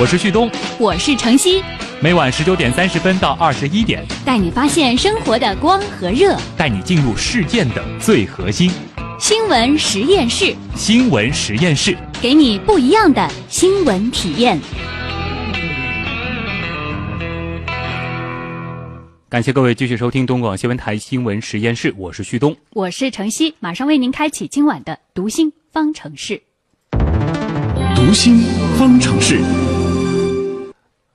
我是旭东，我是程曦，每晚十九点三十分到二十一点，带你发现生活的光和热，带你进入事件的最核心。新闻实验室，新闻实验室，给你不一样的新闻体验。感谢各位继续收听东广新闻台新闻实验室，我是旭东，我是程曦，马上为您开启今晚的读心方程式。读心方程式。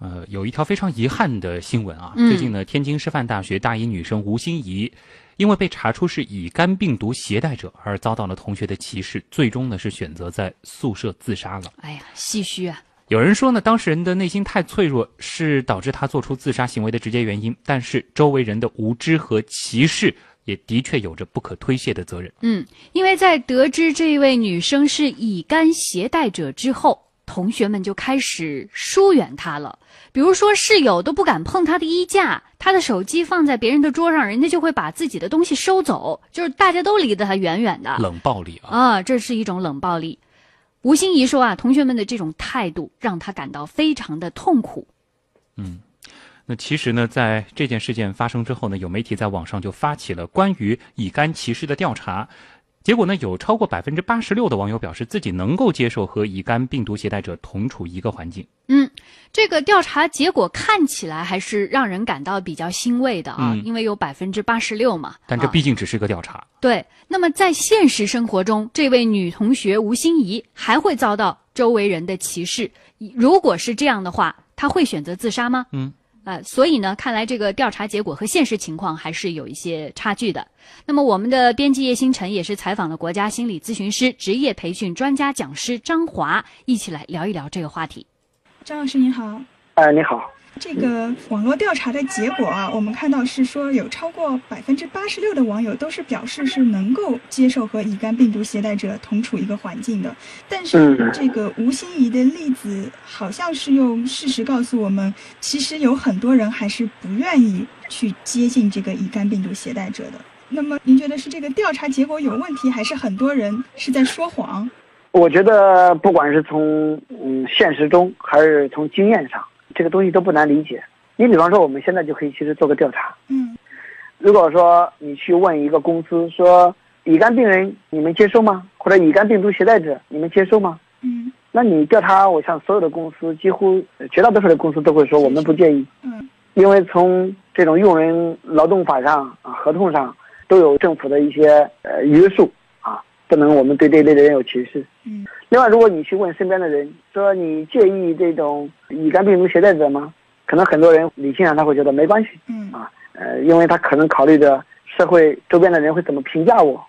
呃，有一条非常遗憾的新闻啊，嗯最近呢，天津师范大学大一女生吴欣怡，因为被查出是乙肝病毒携带者，而遭到了同学的歧视，最终呢是选择在宿舍自杀了。哎呀，唏嘘啊！有人说呢，当事人的内心太脆弱是导致他做出自杀行为的直接原因，但是周围人的无知和歧视也的确有着不可推卸的责任。嗯，因为在得知这位女生是乙肝携带者之后，同学们就开始疏远他了。比如说，室友都不敢碰他的衣架，他的手机放在别人的桌上，人家就会把自己的东西收走，就是大家都离得他远远的。冷暴力啊！啊，这是一种冷暴力。吴欣怡说啊，同学们的这种态度让他感到非常的痛苦。嗯那其实呢，在这件事件发生之后呢，有媒体在网上就发起了关于乙肝歧视的调查。结果呢，有超过百分之八十六的网友表示自己能够接受和乙肝病毒携带者同处一个环境。嗯，这个调查结果看起来还是让人感到比较欣慰的啊，嗯因为有百分之八十六嘛。但这啊毕竟只是个调查。对。那么在现实生活中，这位女同学吴心怡还会遭到周围人的歧视。如果是这样的话，她会选择自杀吗？嗯。呃，所以呢，看来这个调查结果和现实情况还是有一些差距的。那么，我们的编辑叶星辰也是采访了国家心理咨询师、职业培训专家讲师张华，一起来聊一聊这个话题。张老师您好，哎，你好，这个网络调查的结果啊，我们看到是说有超过百分之八十六的网友都是表示是能够接受和乙肝病毒携带者同处一个环境的，但是嗯这个吴心怡的例子好像是用事实告诉我们，其实有很多人还是不愿意去接近这个乙肝病毒携带者的。那么您觉得是这个调查结果有问题，还是很多人是在说谎？我觉得不管是从嗯现实中还是从经验上，这个东西都不难理解。你比方说，我们现在就可以其实做个调查。嗯如果说你去问一个公司说乙肝病人你们接收吗？或者乙肝病毒携带者你们接收吗？嗯那你调查，我想所有的公司几乎呃绝大多数的公司都会说我们不介意，嗯因为从这种用人劳动法上啊合同上都有政府的一些呃约束啊，不能我们对这类的人有歧视。嗯另外，如果你去问身边的人，说你介意这种乙肝病毒携带者吗？可能很多人理性上他会觉得没关系，嗯啊呃，因为他可能考虑着社会周边的人会怎么评价我。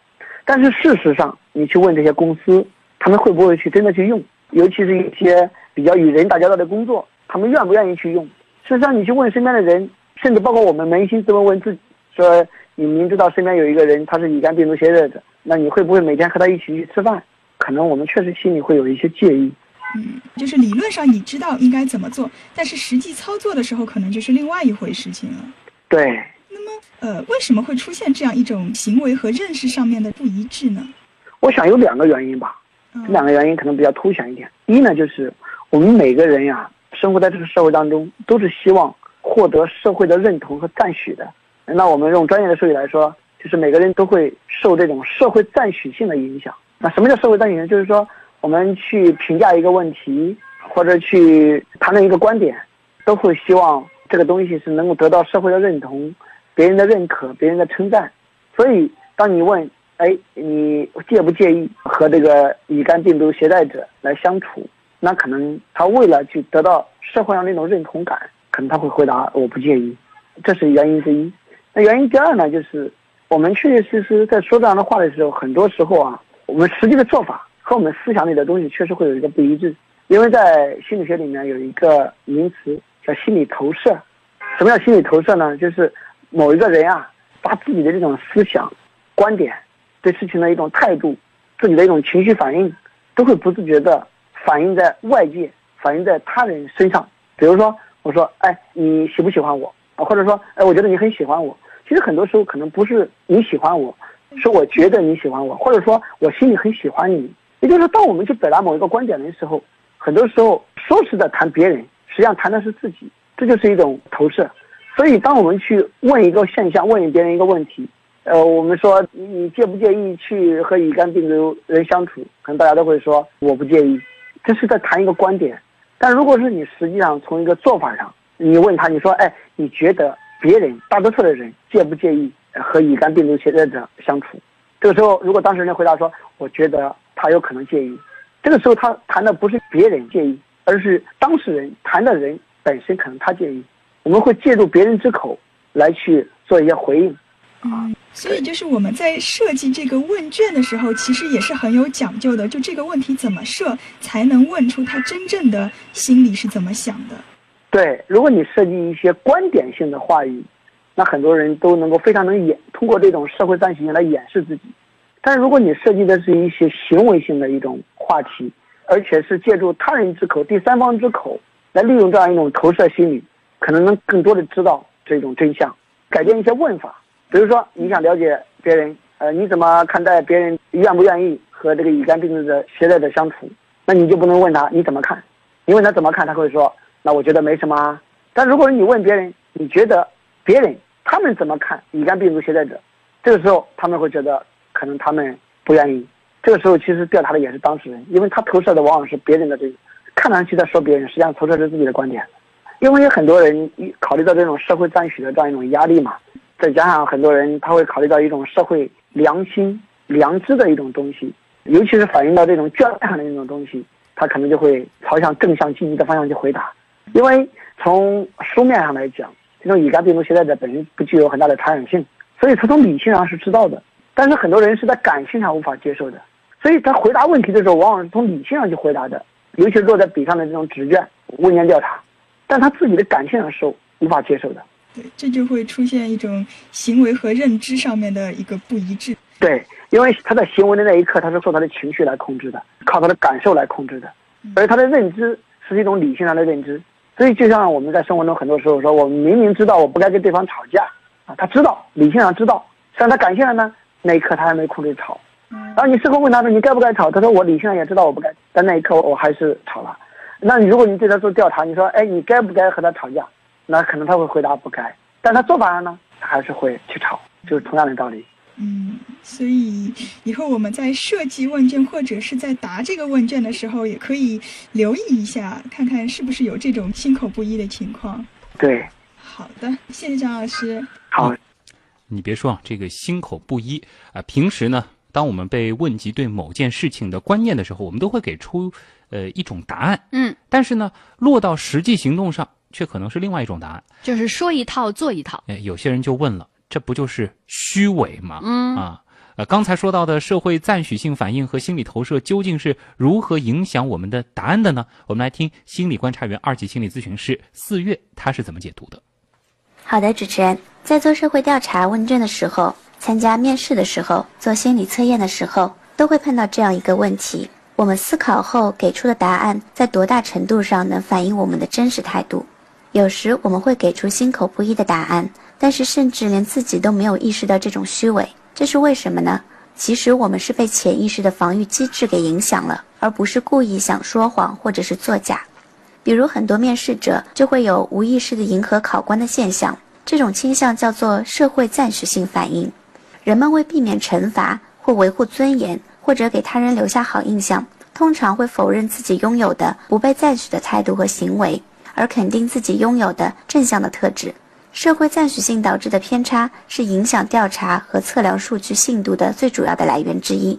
但是事实上，你去问这些公司，他们会不会去真的去用？尤其是一些比较与人打交道的工作，他们愿不愿意去用？事实上，你去问身边的人，甚至包括我们扪心自问问自己，说你明知道身边有一个人他是乙肝病毒携带者，那你会不会每天和他一起去吃饭？可能我们确实心里会有一些介意。嗯，就是理论上你知道应该怎么做，但是实际操作的时候可能就是另外一回事情了。对，那么，呃，为什么会出现这样一种行为和认识上面的不一致呢？我想有两个原因吧，嗯这两个原因可能比较凸显一点。一呢，就是我们每个人呀，生活在这个社会当中，都是希望获得社会的认同和赞许的。那我们用专业的术语来说，就是每个人都会受这种社会赞许性的影响。那什么叫社会赞许性？就是说，我们去评价一个问题，或者去谈论一个观点，都会希望这个东西是能够得到社会的认同、别人的认可、别人的称赞。所以，当你问，哎，你介不介意和这个乙肝病毒携带者来相处？那可能他为了去得到社会上那种认同感，可能他会回答我不介意，这是原因之一。那原因第二呢，就是我们确确实实在说这样的话的时候，很多时候啊，我们实际的做法和我们思想里的东西确实会有一个不一致。因为在心理学里面有一个名词叫心理投射。什么叫心理投射呢？就是某一个人啊，把自己的这种思想、观点、对事情的一种态度、自己的一种情绪反应，都会不自觉的反映在外界，反映在他人身上。比如说，我说，哎，你喜不喜欢我？啊，或者说，哎，我觉得你很喜欢我。其实很多时候可能不是你喜欢我，是我觉得你喜欢我，或者说我心里很喜欢你。也就是，当我们去表达某一个观点的时候，很多时候说是在谈别人，实际上谈的是自己，这就是一种投射。所以，当我们去问一个现象，问别人一个问题，呃，我们说你你介不介意去和乙肝病毒人相处？可能大家都会说我不介意，这是在谈一个观点。但如果是你实际上从一个做法上，你问他，你说，哎，你觉得别人大多数的人介不介意和乙肝病毒携带者相处？这个时候，如果当事人回答说，我觉得他有可能介意，这个时候他谈的不是别人介意，而是当事人谈的人本身可能他介意。我们会借助别人之口来去做一些回应，啊，所以就是我们在设计这个问卷的时候，其实也是很有讲究的。就这个问题怎么设，才能问出他真正的心里是怎么想的？对，如果你设计一些观点性的话语，那很多人都能够非常能掩通过这种社会赞许性来掩饰自己。但是如果你设计的是一些行为性的一种话题，而且是借助他人之口、第三方之口来利用这样一种投射心理。可能能更多的知道这种真相，改变一些问法。比如说，你想了解别人，呃，你怎么看待别人愿不愿意和这个乙肝病毒的携带者相处？那你就不能问他你怎么看，你问他怎么看，他会说，那我觉得没什么。啊但如果你问别人，你觉得别人他们怎么看乙肝病毒携带者？这个时候他们会觉得可能他们不愿意。这个时候其实调查的也是当事人，因为他投射的往往是别人的这个，看上去在说别人，实际上投射是自己的观点。因为有很多人考虑到这种社会赞许的这样一种压力嘛，再加上很多人他会考虑到一种社会良心、良知的一种东西，尤其是反映到这种卷上的那种东西，他可能就会朝向正向积极的方向去回答。因为从书面上来讲，这种乙肝病毒携带者本身不具有很大的传染性，所以他从理性上是知道的。但是很多人是在感性上无法接受的，所以他回答问题的时候，往往是从理性上去回答的，尤其是落在笔上的这种纸卷问卷调查。但他自己的感性上是无法接受的，对，这就会出现一种行为和认知上面的一个不一致。对，因为他在行为的那一刻，他是受他的情绪来控制的，靠他的感受来控制的，而他的认知是一种理性上的认知。所以，就像我们在生活中很多时候说，我们明明知道我不该跟对方吵架啊，他知道，理性上知道，但他感性上呢，那一刻他还没控制吵。然后你事后问他说你该不该吵，他说我理性上也知道我不该，但那一刻我还是吵了。那你如果你对他做调查，你说，哎，你该不该和他吵架？那可能他会回答不该，但他做法上呢，他还是会去吵，就是同样的道理。嗯，所以以后我们在设计问卷或者是在答这个问卷的时候，也可以留意一下，看看是不是有这种心口不一的情况。对，好的，谢谢张老师。好，你别说啊，这个心口不一啊，平时呢，当我们被问及对某件事情的观念的时候，我们都会给出。呃，一种答案，嗯，但是呢，落到实际行动上，却可能是另外一种答案，就是说一套做一套。哎，有些人就问了，这不就是虚伪吗？嗯啊，呃，刚才说到的社会赞许性反应和心理投射，究竟是如何影响我们的答案的呢？我们来听心理观察员、二级心理咨询师四月他是怎么解读的。好的，主持人，在做社会调查问卷的时候，参加面试的时候，做心理测验的时候，都会碰到这样一个问题。我们思考后给出的答案，在多大程度上能反映我们的真实态度？有时我们会给出心口不一的答案，但是甚至连自己都没有意识到这种虚伪，这是为什么呢？其实我们是被潜意识的防御机制给影响了，而不是故意想说谎或者是作假。比如很多面试者就会有无意识的迎合考官的现象，这种倾向叫做社会暂时性反应。人们为避免惩罚或维护尊严。或者给他人留下好印象，通常会否认自己拥有的不被赞许的态度和行为，而肯定自己拥有的正向的特质。社会赞许性导致的偏差是影响调查和测量数据信度的最主要的来源之一。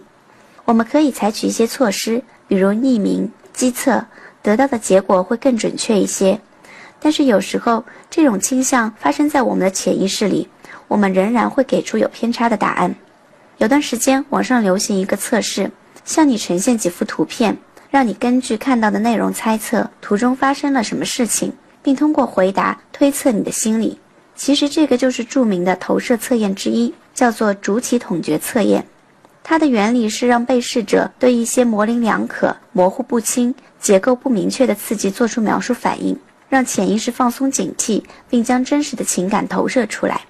我们可以采取一些措施，比如匿名、机测，得到的结果会更准确一些。但是有时候这种倾向发生在我们的潜意识里，我们仍然会给出有偏差的答案。有段时间，网上流行一个测试，向你呈现几幅图片，让你根据看到的内容猜测图中发生了什么事情，并通过回答推测你的心理。其实这个就是著名的投射测验之一，叫做主体统觉测验。它的原理是让被试者对一些模棱两可、模糊不清、结构不明确的刺激做出描述反应，让潜意识放松警惕，并将真实的情感投射出来。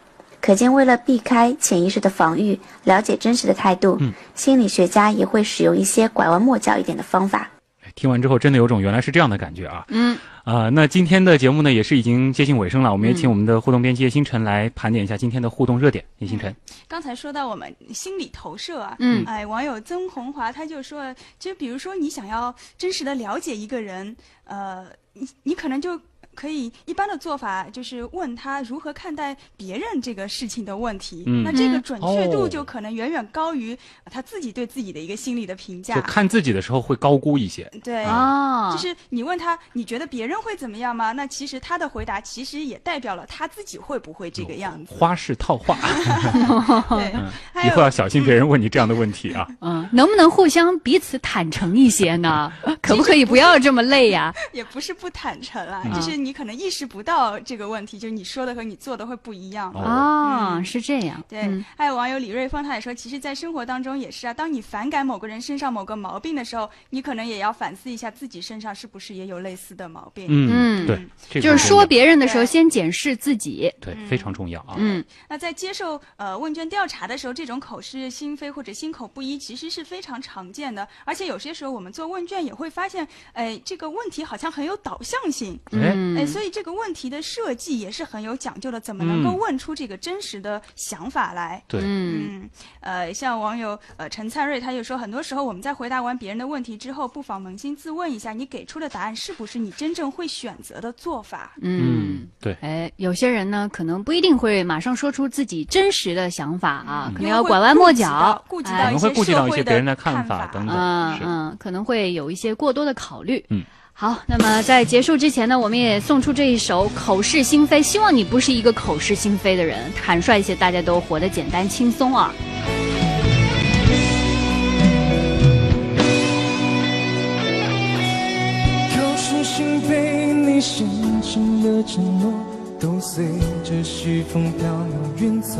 可见，为了避开潜意识的防御，了解真实的态度，心理学家也会使用一些拐弯抹角一点的方法。听完之后真的有种原来是这样的感觉啊。嗯，啊、那今天的节目呢也是已经接近尾声了，我们也请我们的互动编辑叶星辰来盘点一下今天的互动热点。叶星辰，刚才说到我们心理投射啊，嗯哎，网友曾红华他就说，就比如说你想要真实的了解一个人，呃，你你可能就。可以一般的做法就是问他如何看待别人这个事情的问题，嗯那这个嗯准确度哦就可能远远高于他自己对自己的一个心理的评价就。看自己的时候会高估一些。对，啊，就是你问他，你觉得别人会怎么样吗？那其实他的回答其实也代表了他自己会不会这个样子。花式套话，对，还以后要小心别人问你这样的问题啊。嗯，能不能互相彼此坦诚一些呢？可不可以不要这么累呀？也不是不坦诚啊，嗯就是你可能意识不到这个问题，就是你说的和你做的会不一样。哦是这样。对，嗯还有网友李瑞峰他也说，其实，在生活当中也是啊，当你反感某个人身上某个毛病的时候，你可能也要反思一下自己身上是不是也有类似的毛病。嗯，嗯对，这个就是说别人的时候，先检视自己。对非常重要啊。嗯那在接受呃问卷调查的时候，这种口是心非或者心口不一，其实是非常常见的。而且有些时候我们做问卷也会发现，哎，这个问题好像很有导向性，哎，嗯哎，所以这个问题的设计也是很有讲究的，怎么能够嗯问出这个真实的想法来？对，嗯嗯，呃，像网友呃陈灿瑞他就说，很多时候我们在回答完别人的问题之后，不妨扪心自问一下，你给出的答案是不是你真正会选择的做法？嗯嗯，对，哎，有些人呢，可能不一定会马上说出自己真实的想法啊，可能要拐弯抹角，顾及哎到可能会顾及到一些别人的看看法等等。嗯嗯，可能会有一些过多的考虑。嗯，好，那么在结束之前呢，我们也送出这一首《口是心非》，希望你不是一个口是心非的人，坦率一些，大家都活得简单轻松啊。口是心非，你深情的承诺，都随着西风飘渺远走。